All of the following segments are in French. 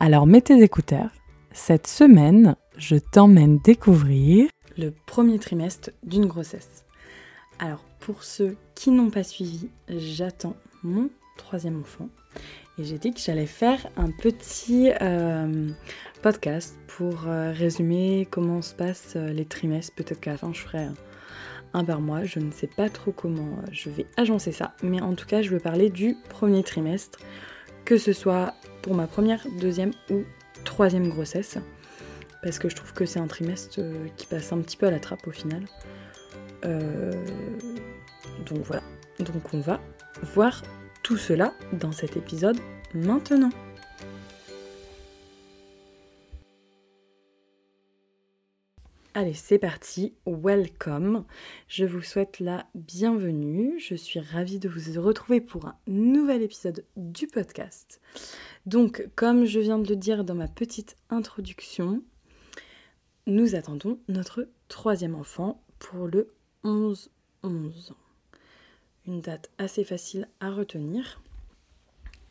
Alors mets tes écouteurs. Cette semaine, je t'emmène découvrir le premier trimestre d'une grossesse. Alors pour ceux qui n'ont pas suivi, j'attends mon troisième enfant. Et j'ai dit que j'allais faire un petit euh, podcast pour euh, résumer comment se passent euh, les trimestres. Peut-être qu'à je ferai un par mois. Je ne sais pas trop comment je vais agencer ça. Mais en tout cas, je veux parler du premier trimestre. Que ce soit pour ma première, deuxième ou troisième grossesse. Parce que je trouve que c'est un trimestre euh, qui passe un petit peu à la trappe au final. Euh, donc voilà. Donc on va voir tout cela dans cet épisode maintenant. Allez, c'est parti, welcome. Je vous souhaite la bienvenue. Je suis ravie de vous retrouver pour un nouvel épisode du podcast. Donc, comme je viens de le dire dans ma petite introduction, nous attendons notre troisième enfant pour le 11-11. Une date assez facile à retenir.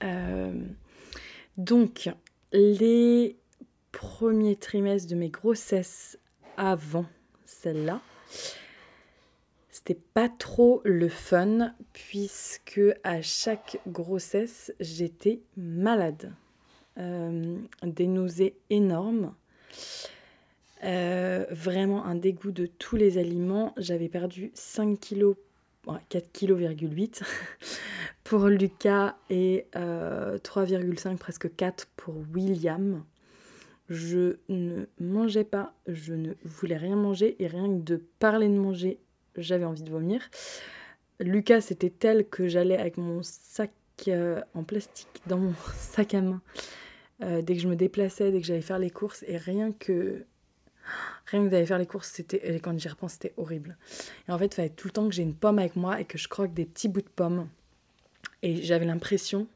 Euh, donc, les premiers trimestres de mes grossesses avant celle-là, c'était pas trop le fun puisque à chaque grossesse j'étais malade. Euh, des nausées énormes. Euh, vraiment un dégoût de tous les aliments. J'avais perdu 5 kg, 4 kg,8 pour Lucas et 3,5 euh, presque 4 pour William. Je ne mangeais pas, je ne voulais rien manger et rien que de parler de manger, j'avais envie de vomir. Lucas, c'était tel que j'allais avec mon sac euh, en plastique dans mon sac à main euh, dès que je me déplaçais, dès que j'allais faire les courses et rien que rien que d'aller faire les courses, c'était quand j'y repense, c'était horrible. Et en fait, il fallait tout le temps que j'ai une pomme avec moi et que je croque des petits bouts de pomme. Et j'avais l'impression,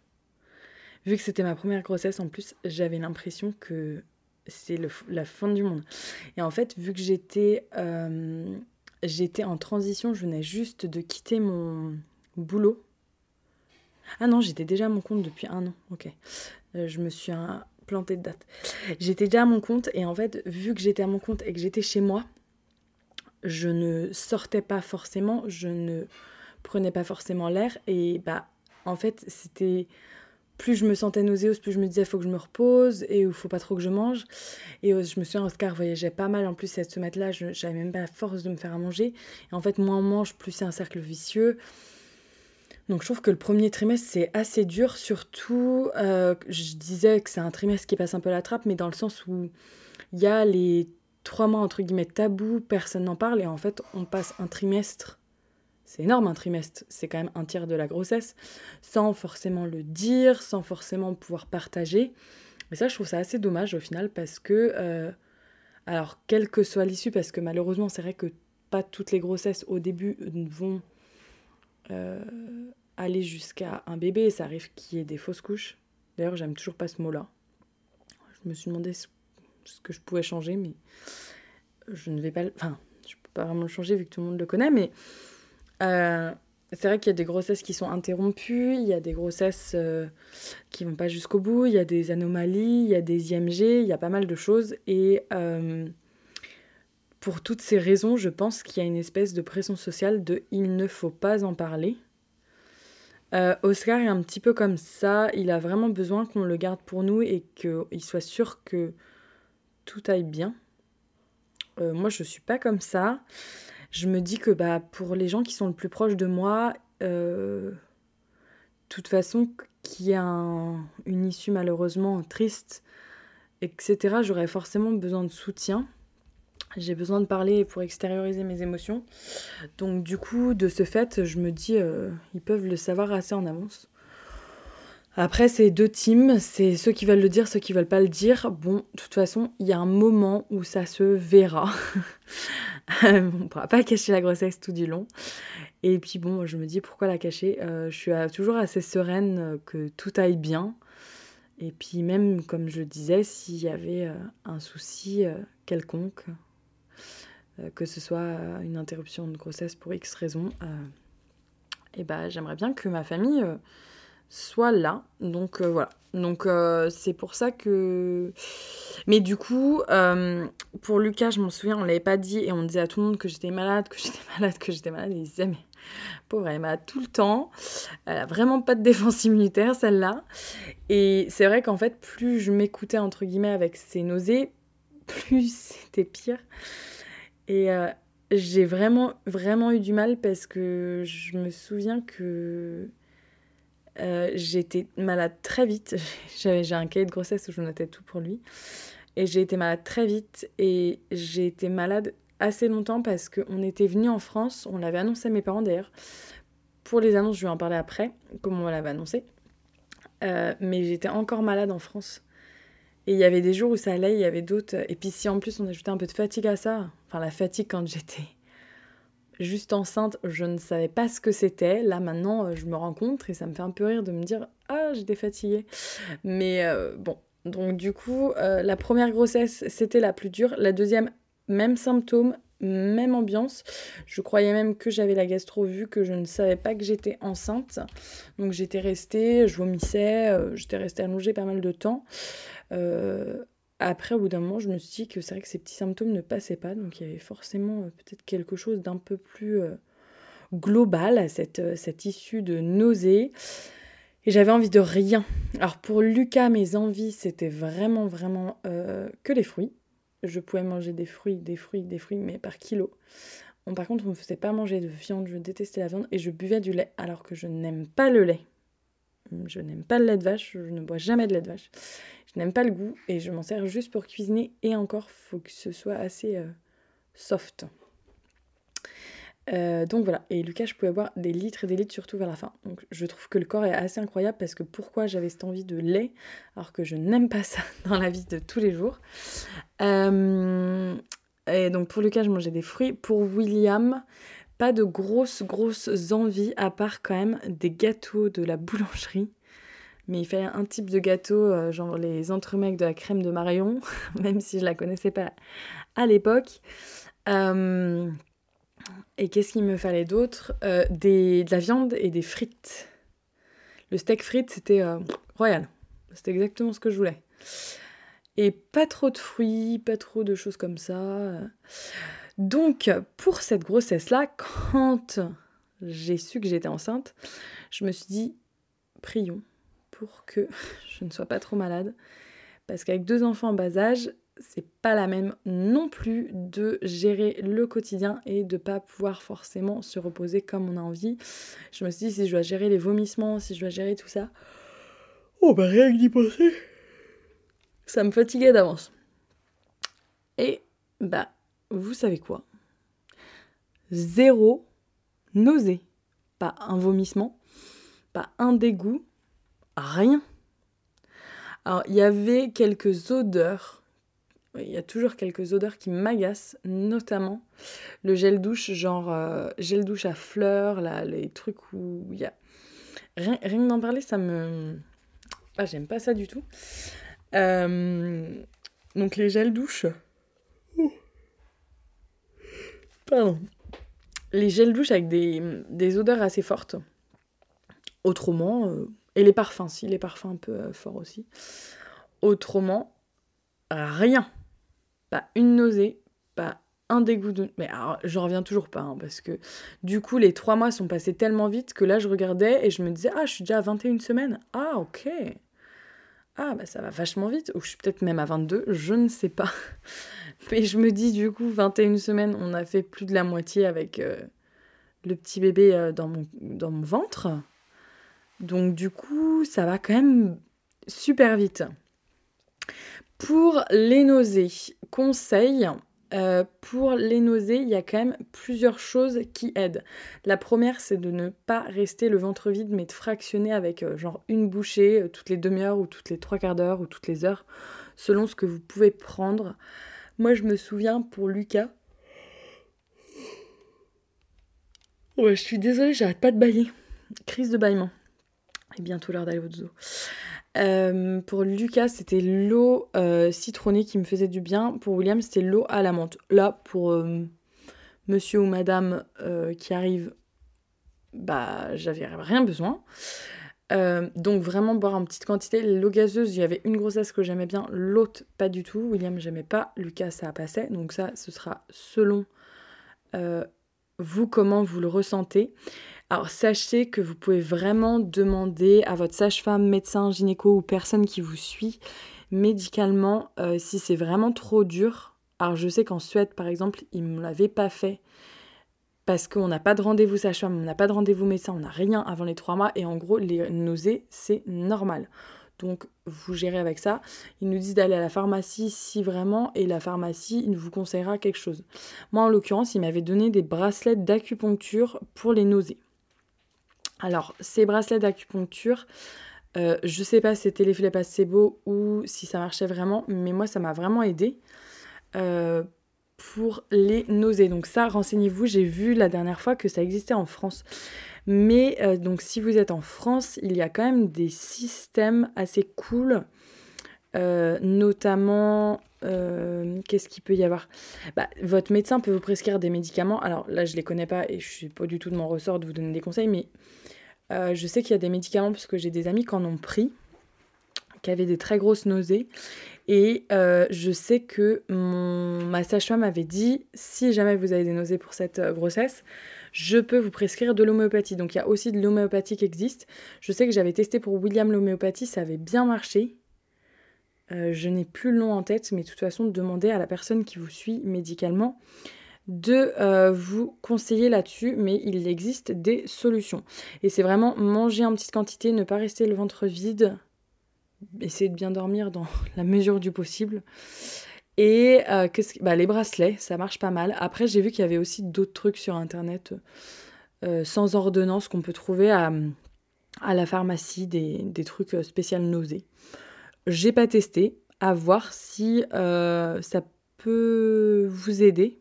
vu que c'était ma première grossesse en plus, j'avais l'impression que c'est la fin du monde. Et en fait, vu que j'étais euh, j'étais en transition, je venais juste de quitter mon boulot. Ah non, j'étais déjà à mon compte depuis un an, ok. Euh, je me suis plantée de date. J'étais déjà à mon compte et en fait, vu que j'étais à mon compte et que j'étais chez moi, je ne sortais pas forcément, je ne prenais pas forcément l'air et bah en fait, c'était plus je me sentais nauséeuse, plus je me disais faut que je me repose et il faut pas trop que je mange. Et euh, je me souviens, Oscar voyageait pas mal en plus cette semaine-là, j'avais même pas la force de me faire à manger. Et en fait, moins on mange, plus c'est un cercle vicieux. Donc je trouve que le premier trimestre c'est assez dur, surtout euh, je disais que c'est un trimestre qui passe un peu la trappe, mais dans le sens où il y a les trois mois entre guillemets tabous, personne n'en parle et en fait on passe un trimestre c'est énorme un trimestre, c'est quand même un tiers de la grossesse, sans forcément le dire, sans forcément pouvoir partager. Mais ça, je trouve ça assez dommage au final parce que, euh, alors, quelle que soit l'issue, parce que malheureusement, c'est vrai que pas toutes les grossesses au début vont euh, aller jusqu'à un bébé, ça arrive qu'il y ait des fausses couches. D'ailleurs, j'aime toujours pas ce mot-là. Je me suis demandé ce que je pouvais changer, mais je ne vais pas. Enfin, je peux pas vraiment le changer vu que tout le monde le connaît, mais euh, c'est vrai qu'il y a des grossesses qui sont interrompues, il y a des grossesses euh, qui vont pas jusqu'au bout, il y a des anomalies, il y a des IMG, il y a pas mal de choses. Et euh, pour toutes ces raisons, je pense qu'il y a une espèce de pression sociale de il ne faut pas en parler. Oscar est un petit peu comme ça, il a vraiment besoin qu'on le garde pour nous et qu'il soit sûr que tout aille bien. moi, je suis pas comme ça je me dis que bah, pour les gens qui sont le plus proches de moi, euh, de toute façon, qu'il y a une issue malheureusement triste, etc., j'aurais forcément besoin de soutien. J'ai besoin de parler pour extérioriser mes émotions. Donc du coup, de ce fait, je me dis, euh, ils peuvent le savoir assez en avance. Après, c'est deux teams, c'est ceux qui veulent le dire, ceux qui veulent pas le dire. Bon, de toute façon, il y a un moment où ça se verra. on pourra pas cacher la grossesse tout du long. Et puis bon, je me dis pourquoi la cacher? Euh, Je suis toujours assez sereine euh, que tout aille bien. Et puis même, comme je disais, s'il y avait euh, un souci quelconque, que ce soit une interruption de grossesse pour X raison, et ben j'aimerais bien que ma famille soit là. Donc euh, voilà. Donc euh, c'est pour ça que. Mais du coup, euh, pour Lucas, je m'en souviens, on l'avait pas dit et on disait à tout le monde que j'étais malade, que j'étais malade, que j'étais malade. Et il disait, mais pauvre, elle est malade tout le temps. Elle a vraiment pas de défense immunitaire, celle-là. Et c'est vrai qu'en fait, plus je m'écoutais, entre guillemets, avec ses nausées, plus c'était pire. Et j'ai vraiment, vraiment eu du mal parce que je me souviens que euh, j'étais malade très vite. J'ai un cahier de grossesse où je notais tout pour lui. Et j'ai été malade très vite. Et j'ai été malade assez longtemps parce qu'on était venu en France. On l'avait annoncé à mes parents d'ailleurs. Pour les annonces, je vais en parler après, comme on l'avait annoncé. Euh, mais j'étais encore malade en France. Et il y avait des jours où ça allait, il y avait d'autres. Et puis si en plus on ajoutait un peu de fatigue à ça, enfin la fatigue quand j'étais juste enceinte, je ne savais pas ce que c'était. Là maintenant, euh, je me rends compte et ça me fait un peu rire de me dire ah j'étais fatiguée. Mais euh, bon, donc du coup, euh, la première grossesse c'était la plus dure. La deuxième, même symptôme, même ambiance. Je croyais même que j'avais la gastro vue, que je ne savais pas que j'étais enceinte. Donc j'étais restée, je vomissais, j'étais restée allongée pas mal de temps. Après, au bout d'un moment, je me suis dit que c'est vrai que ces petits symptômes ne passaient pas, donc il y avait forcément euh, peut-être quelque chose d'un peu plus euh, global à cette, euh, cette issue de nausées. Et j'avais envie de rien. Alors pour Lucas, mes envies, c'était vraiment, vraiment que les fruits. Je pouvais manger des fruits, des fruits, des fruits, mais par kilo. par contre, on ne me faisait pas manger de viande, je détestais la viande, et je buvais du lait, alors que je n'aime pas le lait. Je n'aime pas le lait de vache, je ne bois jamais de lait de vache. Je n'aime pas le goût et je m'en sers juste pour cuisiner et encore, faut que ce soit assez euh, soft. Euh, donc voilà, et Lucas, je pouvais boire des litres et des litres, surtout vers la fin. Donc je trouve que le corps est assez incroyable parce que pourquoi j'avais cette envie de lait alors que je n'aime pas ça dans la vie de tous les jours. Euh, et donc pour Lucas, je mangeais des fruits. Pour William, pas de grosses, grosses envies à part quand même des gâteaux de la boulangerie mais il fallait un type de gâteau, euh, genre les entremecs de la crème de Marion, même si je la connaissais pas à l'époque. Euh, et qu'est-ce qu'il me fallait d'autre? Euh, De la viande et des frites. Le steak frites, c'était royal. C'était exactement ce que je voulais. Et pas trop de fruits, pas trop de choses comme ça. Donc, pour cette grossesse-là, quand j'ai su que j'étais enceinte, je me suis dit, prions pour que je ne sois pas trop malade. Parce qu'avec deux enfants en bas âge, c'est pas la même non plus de gérer le quotidien et de pas pouvoir forcément se reposer comme on a envie. Je me suis dit, si je dois gérer les vomissements, si je dois gérer tout ça, oh bah rien que d'y penser, ça me fatiguait d'avance. Et bah, vous savez quoi? Zéro nausée. Pas un vomissement, pas un dégoût, rien. Alors, il y avait quelques odeurs. Il y a toujours quelques odeurs qui m'agacent, notamment le gel douche, genre euh, gel douche à fleurs, là, les trucs où il y a. Rien, rien que d'en parler, ça me. Ah, j'aime pas ça du tout. Euh, donc, les gels douche. Les gels douche avec des, des odeurs assez fortes. Autrement, euh, et les parfums, si, les parfums un peu euh, forts aussi. Autrement, rien. Pas une nausée, pas un dégoût de... Mais alors, j'en reviens toujours pas, hein, parce que du coup, les trois mois sont passés tellement vite que là, je regardais et je me disais, ah, je suis déjà à 21 semaines. Ah, ok. Ah, bah ça va vachement vite. Ou je suis peut-être même à 22, je ne sais pas. Mais je me dis, du coup, 21 semaines, on a fait plus de la moitié avec euh, le petit bébé euh, dans, mon, dans mon ventre. Donc du coup, ça va quand même super vite. Pour les nausées, conseil, euh, pour les nausées, il y a quand même plusieurs choses qui aident. La première, c'est de ne pas rester le ventre vide, mais de fractionner avec euh, genre une bouchée euh, toutes les demi-heures ou toutes les trois quarts d'heure ou toutes les heures, selon ce que vous pouvez prendre. Moi, je me souviens pour Lucas. Ouais, je suis désolée, j'arrête pas de bailler. Crise de bâillement. Et bientôt l'heure d'aller au zoo. Euh, pour Lucas, c'était l'eau euh, citronnée qui me faisait du bien. Pour William, c'était l'eau à la menthe. Là, pour euh, monsieur ou madame qui arrive, bah, j'avais rien besoin. donc vraiment boire en petite quantité. L'eau gazeuse, il y avait une grossesse que j'aimais bien, l'autre pas du tout. William j'aimais pas, Lucas ça passait. Donc ça, ce sera selon vous comment vous le ressentez. Alors sachez que vous pouvez vraiment demander à votre sage-femme, médecin, gynéco ou personne qui vous suit médicalement euh, si c'est vraiment trop dur. Alors je sais qu'en Suède par exemple, ils ne me l'avaient pas fait parce qu'on n'a pas de rendez-vous sage-femme, on n'a pas de rendez-vous médecin, on n'a rien avant les trois mois et en gros les nausées c'est normal. Donc vous gérez avec ça. Ils nous disent d'aller à la pharmacie si vraiment, et la pharmacie, il vous conseillera quelque chose. Moi en l'occurrence, il m'avait donné des bracelets d'acupuncture pour les nausées. Alors, ces bracelets d'acupuncture, euh, je sais pas si c'était l'effet placebo ou si ça marchait vraiment, mais moi ça m'a vraiment aidé euh, pour les nausées. Donc ça, renseignez-vous, j'ai vu la dernière fois que ça existait en France. Mais euh, donc si vous êtes en France, il y a quand même des systèmes assez cool, notamment qu'est-ce qu'il peut y avoir? Bah, Votre médecin peut vous prescrire des médicaments. Alors là, je ne les connais pas et je suis pas du tout de mon ressort de vous donner des conseils, mais euh, je sais qu'il y a des médicaments parce que j'ai des amis qui en ont pris, qui avaient des très grosses nausées. Et euh, je sais que ma sage-femme m'avait dit si jamais vous avez des nausées pour cette euh, grossesse, je peux vous prescrire de l'homéopathie. Donc il y a aussi de l'homéopathie qui existe. Je sais que j'avais testé pour William l'homéopathie, ça avait bien marché. Je n'ai plus le nom en tête, mais de toute façon, demandez à la personne qui vous suit médicalement de euh, vous conseiller là-dessus, mais il existe des solutions. Et c'est vraiment manger en petite quantité, ne pas rester le ventre vide, essayer de bien dormir dans la mesure du possible. Et euh, bah, les bracelets, ça marche pas mal. Après, j'ai vu qu'il y avait aussi d'autres trucs sur Internet euh, sans ordonnance qu'on peut trouver à, la pharmacie, des, des trucs spécial nausées. J'ai pas testé, à voir si ça peut vous aider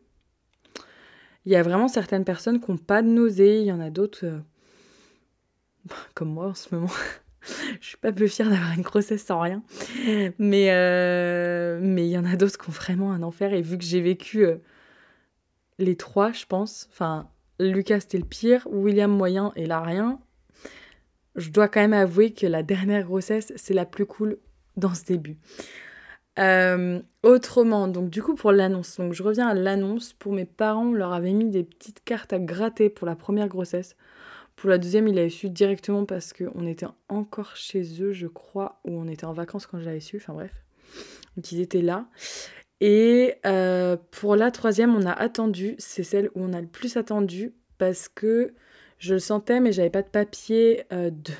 il y a vraiment certaines personnes qui n'ont pas de nausées, il y en a d'autres, euh, comme moi en ce moment. je suis pas peu fière d'avoir une grossesse sans rien. Mais euh, mais il y en a d'autres qui ont vraiment un enfer. Et vu que j'ai vécu euh, les trois, je pense, enfin, Lucas c'était le pire, William moyen et là rien, je dois quand même avouer que la dernière grossesse, c'est la plus cool dans ce début. Euh, autrement, donc du coup pour l'annonce, donc je reviens à l'annonce. Pour mes parents, on leur avait mis des petites cartes à gratter pour la première grossesse. Pour la deuxième, il avait su directement parce qu'on était encore chez eux, je crois, ou on était en vacances quand je l'avais su, enfin bref. Donc ils étaient là. Et euh, pour la troisième, on a attendu, c'est celle où on a le plus attendu parce que je le sentais, mais j'avais pas de papier euh, de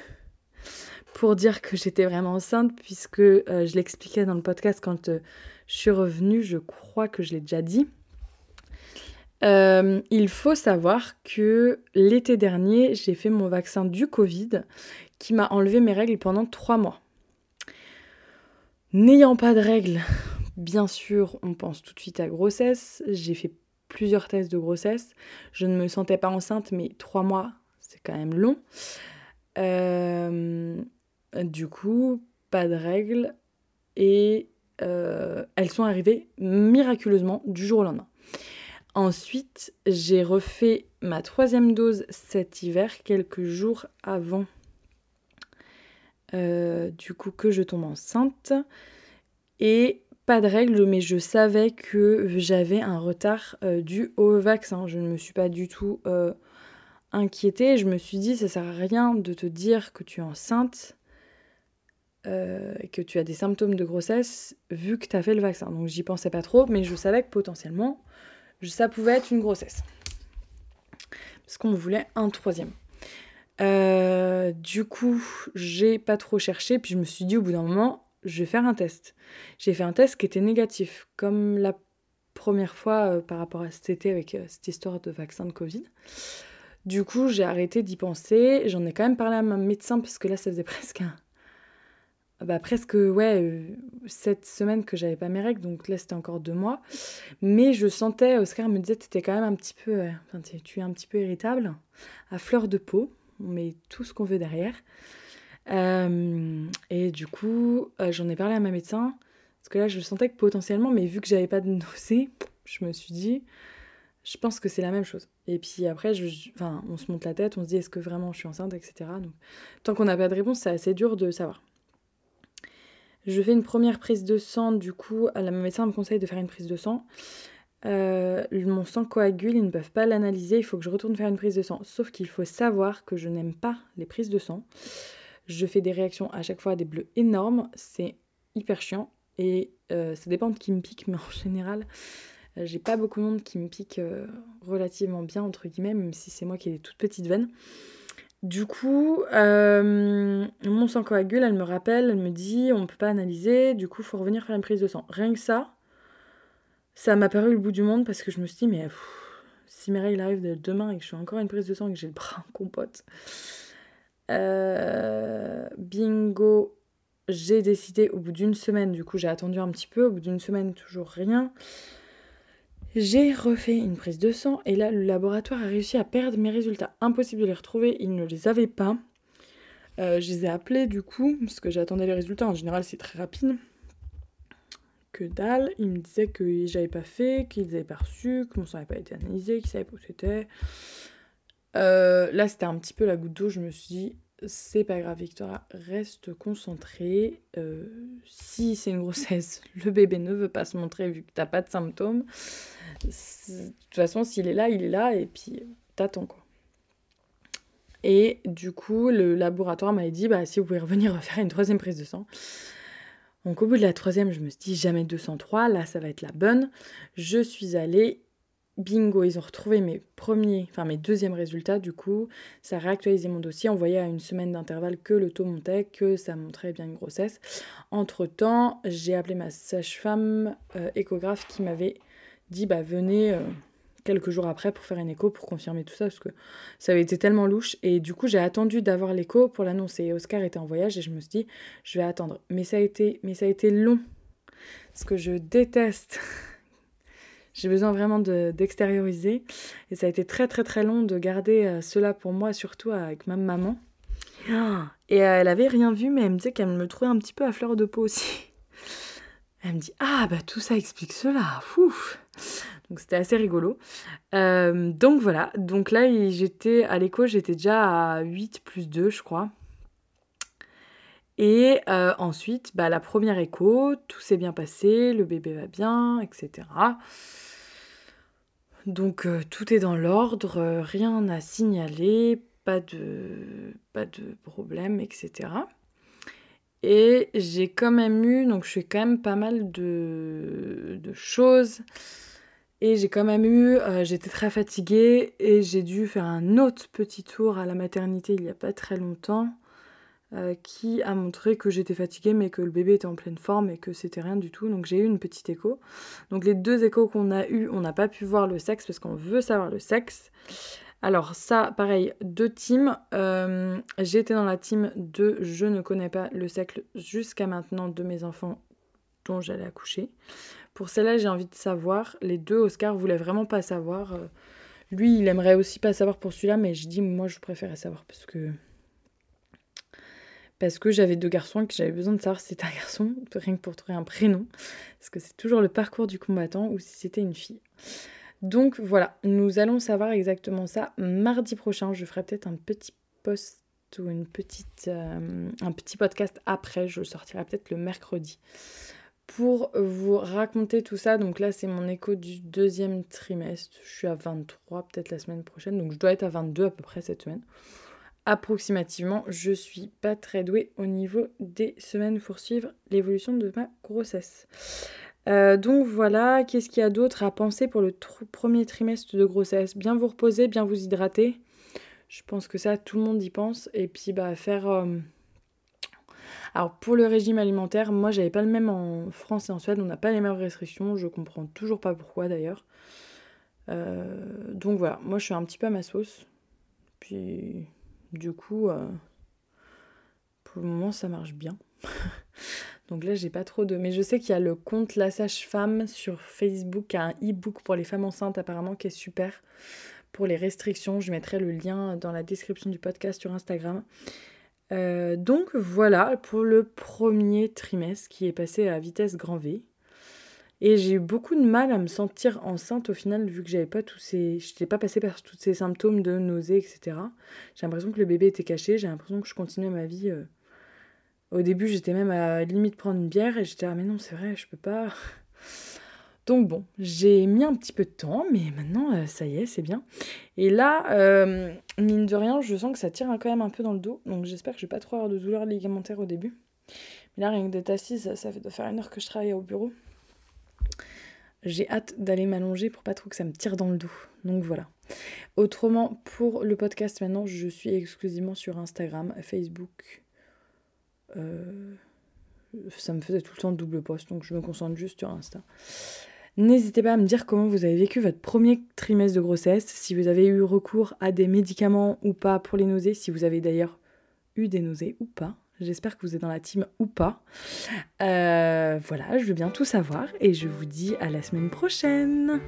pour dire que j'étais vraiment enceinte, puisque euh, je l'expliquais dans le podcast quand euh, je suis revenue, je crois que je l'ai déjà dit. Euh, il faut savoir que l'été dernier, j'ai fait mon vaccin du Covid qui m'a enlevé mes règles pendant trois mois. N'ayant pas de règles, bien sûr, on pense tout de suite à grossesse. J'ai fait plusieurs tests de grossesse. Je ne me sentais pas enceinte, mais trois mois, c'est quand même long. Du coup, pas de règles et euh, elles sont arrivées miraculeusement du jour au lendemain. Ensuite, j'ai refait ma troisième dose cet hiver, quelques jours avant euh, du coup que je tombe enceinte. Et pas de règles, mais je savais que j'avais un retard euh, dû au vaccin. Je ne me suis pas du tout inquiétée. Je me suis dit, ça sert à rien de te dire que tu es enceinte euh, que tu as des symptômes de grossesse vu que tu as fait le vaccin. Donc j'y pensais pas trop, mais je savais que potentiellement ça pouvait être une grossesse. Parce qu'on voulait un troisième. Euh, du coup, j'ai pas trop cherché, puis je me suis dit au bout d'un moment, je vais faire un test. J'ai fait un test qui était négatif, comme la première fois par rapport à cet été avec cette histoire de vaccin de Covid. Du coup, j'ai arrêté d'y penser. J'en ai quand même parlé à mon médecin parce que là, ça faisait presque un, bah, presque ouais euh, cette semaine que j'avais pas mes règles donc là c'était encore deux mois. Mais je sentais Oscar me disait tu étais quand même un petit peu enfin, tu es un petit peu irritable à fleur de peau. On met tout ce qu'on veut derrière. Euh, et du coup euh, j'en ai parlé à ma médecin parce que là je sentais que potentiellement mais vu que j'avais pas de nausée je me suis dit je pense que c'est la même chose. Et puis après je, enfin, on se monte la tête on se dit est-ce que vraiment je suis enceinte etc donc tant qu'on n'a pas de réponse c'est assez dur de savoir je fais une première prise de sang, du coup, la médecin me conseille de faire une prise de sang. Euh, mon sang coagule, ils ne peuvent pas l'analyser, il faut que je retourne faire une prise de sang. Sauf qu'il faut savoir que je n'aime pas les prises de sang. Je fais des réactions à chaque fois des bleus énormes, c'est hyper chiant. Et euh, ça dépend de qui me pique, mais en général, euh, j'ai pas beaucoup de monde qui me pique relativement bien, entre guillemets, même si c'est moi qui ai des toutes petites veines. Du coup, euh, mon sang coagule, elle me rappelle, elle me dit on ne peut pas analyser, du coup, il faut revenir faire une prise de sang. Rien que ça, ça m'a paru le bout du monde parce que je me suis dit, mais si mes règles arrivent demain et que je fais encore une prise de sang et que j'ai le bras en compote. Euh, bingo, j'ai décidé au bout d'une semaine, du coup j'ai attendu un petit peu, au bout d'une semaine toujours rien. J'ai refait une prise de sang et là le laboratoire a réussi à perdre mes résultats. Impossible de les retrouver, ils ne les avaient pas. Euh, je les ai appelés du coup, parce que j'attendais les résultats, en général c'est très rapide. Que dalle, ils me disaient que j'avais pas fait, qu'ils avaient pas reçu, que mon sang n'avait pas été analysé, qu'ils savaient pas où c'était. Euh, là c'était un petit peu la goutte d'eau, je me suis dit, c'est pas grave Victoria, reste concentrée. Euh, si c'est une grossesse, le bébé ne veut pas se montrer vu que t'as pas de symptômes. De toute façon, s'il est là, il est là, et puis t'attends quoi. Et du coup, le laboratoire m'a dit bah, si vous pouvez revenir faire une troisième prise de sang. Donc, au bout de la troisième, je me suis dit jamais 203, là ça va être la bonne. Je suis allée, bingo, ils ont retrouvé mes premiers, enfin mes deuxièmes résultats du coup. Ça a réactualisé mon dossier, on voyait à une semaine d'intervalle que le taux montait, que ça montrait bien une grossesse. Entre temps, j'ai appelé ma sage-femme euh, échographe qui m'avait dit bah venez euh, quelques jours après pour faire une écho pour confirmer tout ça parce que ça avait été tellement louche et du coup j'ai attendu d'avoir l'écho pour l'annoncer. Oscar était en voyage et je me suis dit je vais attendre. Mais ça a été mais ça a été long parce que je déteste. j'ai besoin vraiment d'extérioriser et ça a été très très très long de garder euh, cela pour moi surtout avec ma maman. Et euh, elle avait rien vu mais elle me disait qu'elle me trouvait un petit peu à fleur de peau aussi. Elle me dit Ah, bah tout ça explique cela. Donc c'était assez rigolo. Euh, donc voilà. Donc là, j'étais à l'écho, j'étais déjà à 8 plus 2, je crois. Et ensuite, bah, la première écho, tout s'est bien passé, le bébé va bien, etc. Donc euh, tout est dans l'ordre, rien à signaler, pas de, pas de problème, etc. Et j'ai quand même eu, donc je fais quand même pas mal de, choses. Et j'ai quand même eu, euh, j'étais très fatiguée et j'ai dû faire un autre petit tour à la maternité il n'y a pas très longtemps euh, qui a montré que j'étais fatiguée mais que le bébé était en pleine forme et que c'était rien du tout. Donc j'ai eu une petite écho. Donc les deux échos qu'on a eu, on n'a pas pu voir le sexe parce qu'on veut savoir le sexe. Alors ça, pareil, deux teams. Euh, j'étais dans la team de je ne connais pas le sexe jusqu'à maintenant de mes enfants dont j'allais accoucher. Pour celle-là, j'ai envie de savoir. Les deux, Oscar voulait vraiment pas savoir. Euh, lui, il aimerait aussi pas savoir pour celui-là, mais je dis moi, je préférais savoir parce que parce que j'avais deux garçons et que j'avais besoin de savoir si c'était un garçon, rien que pour trouver un prénom, parce que c'est toujours le parcours du combattant ou si c'était une fille. Donc voilà, nous allons savoir exactement ça mardi prochain. Je ferai peut-être un petit post ou une petite, euh, un petit podcast après. Je sortirai peut-être le mercredi pour vous raconter tout ça. Donc là, c'est mon écho du deuxième trimestre. Je suis à 23, peut-être la semaine prochaine. Donc je dois être à 22 à peu près cette semaine. Approximativement, je suis pas très douée au niveau des semaines pour suivre l'évolution de ma grossesse. Euh, donc voilà, qu'est-ce qu'il y a d'autre à penser pour le premier trimestre de grossesse? Bien vous reposer, bien vous hydrater. Je pense que ça, tout le monde y pense. Et puis bah, faire, euh, Alors pour le régime alimentaire, moi j'avais pas le même en France et en Suède, on n'a pas les mêmes restrictions, je comprends toujours pas pourquoi d'ailleurs. Euh, donc voilà, moi je suis un petit peu à ma sauce. Puis du coup, euh, pour le moment ça marche bien. donc là j'ai pas trop de... Mais je sais qu'il y a le compte La Sage-Femme sur Facebook, un e-book pour les femmes enceintes apparemment qui est super. Pour les restrictions, je mettrai le lien dans la description du podcast sur Instagram. Euh, donc voilà pour le premier trimestre qui est passé à vitesse grand V. Et j'ai eu beaucoup de mal à me sentir enceinte au final, vu que j'avais pas tous ces. Je n'étais pas passée par tous ces symptômes de nausée, etc. J'ai l'impression que le bébé était caché, j'ai l'impression que je continuais ma vie. Euh. Au début, j'étais même à limite prendre une bière et j'étais ah mais non, c'est vrai, je peux pas. Donc bon, j'ai mis un petit peu de temps, mais maintenant, euh, ça y est, c'est bien. Et là, euh, mine de rien, je sens que ça tire quand même un peu dans le dos. Donc j'espère que je vais pas trop avoir de douleur ligamentaire au début. Mais là, rien que d'être assise, ça, fait de faire une heure que je travaille au bureau. J'ai hâte d'aller m'allonger pour pas trop que ça me tire dans le dos. Donc voilà. Autrement, pour le podcast maintenant, je suis exclusivement sur Instagram, Facebook. Euh, ça me faisait tout le temps double poste, donc je me concentre juste sur Insta. N'hésitez pas à me dire comment vous avez vécu votre premier trimestre de grossesse, si vous avez eu recours à des médicaments ou pas pour les nausées, si vous avez d'ailleurs eu des nausées ou pas. J'espère que vous êtes dans la team ou pas. Euh, voilà, je veux bien tout savoir et je vous dis à la semaine prochaine.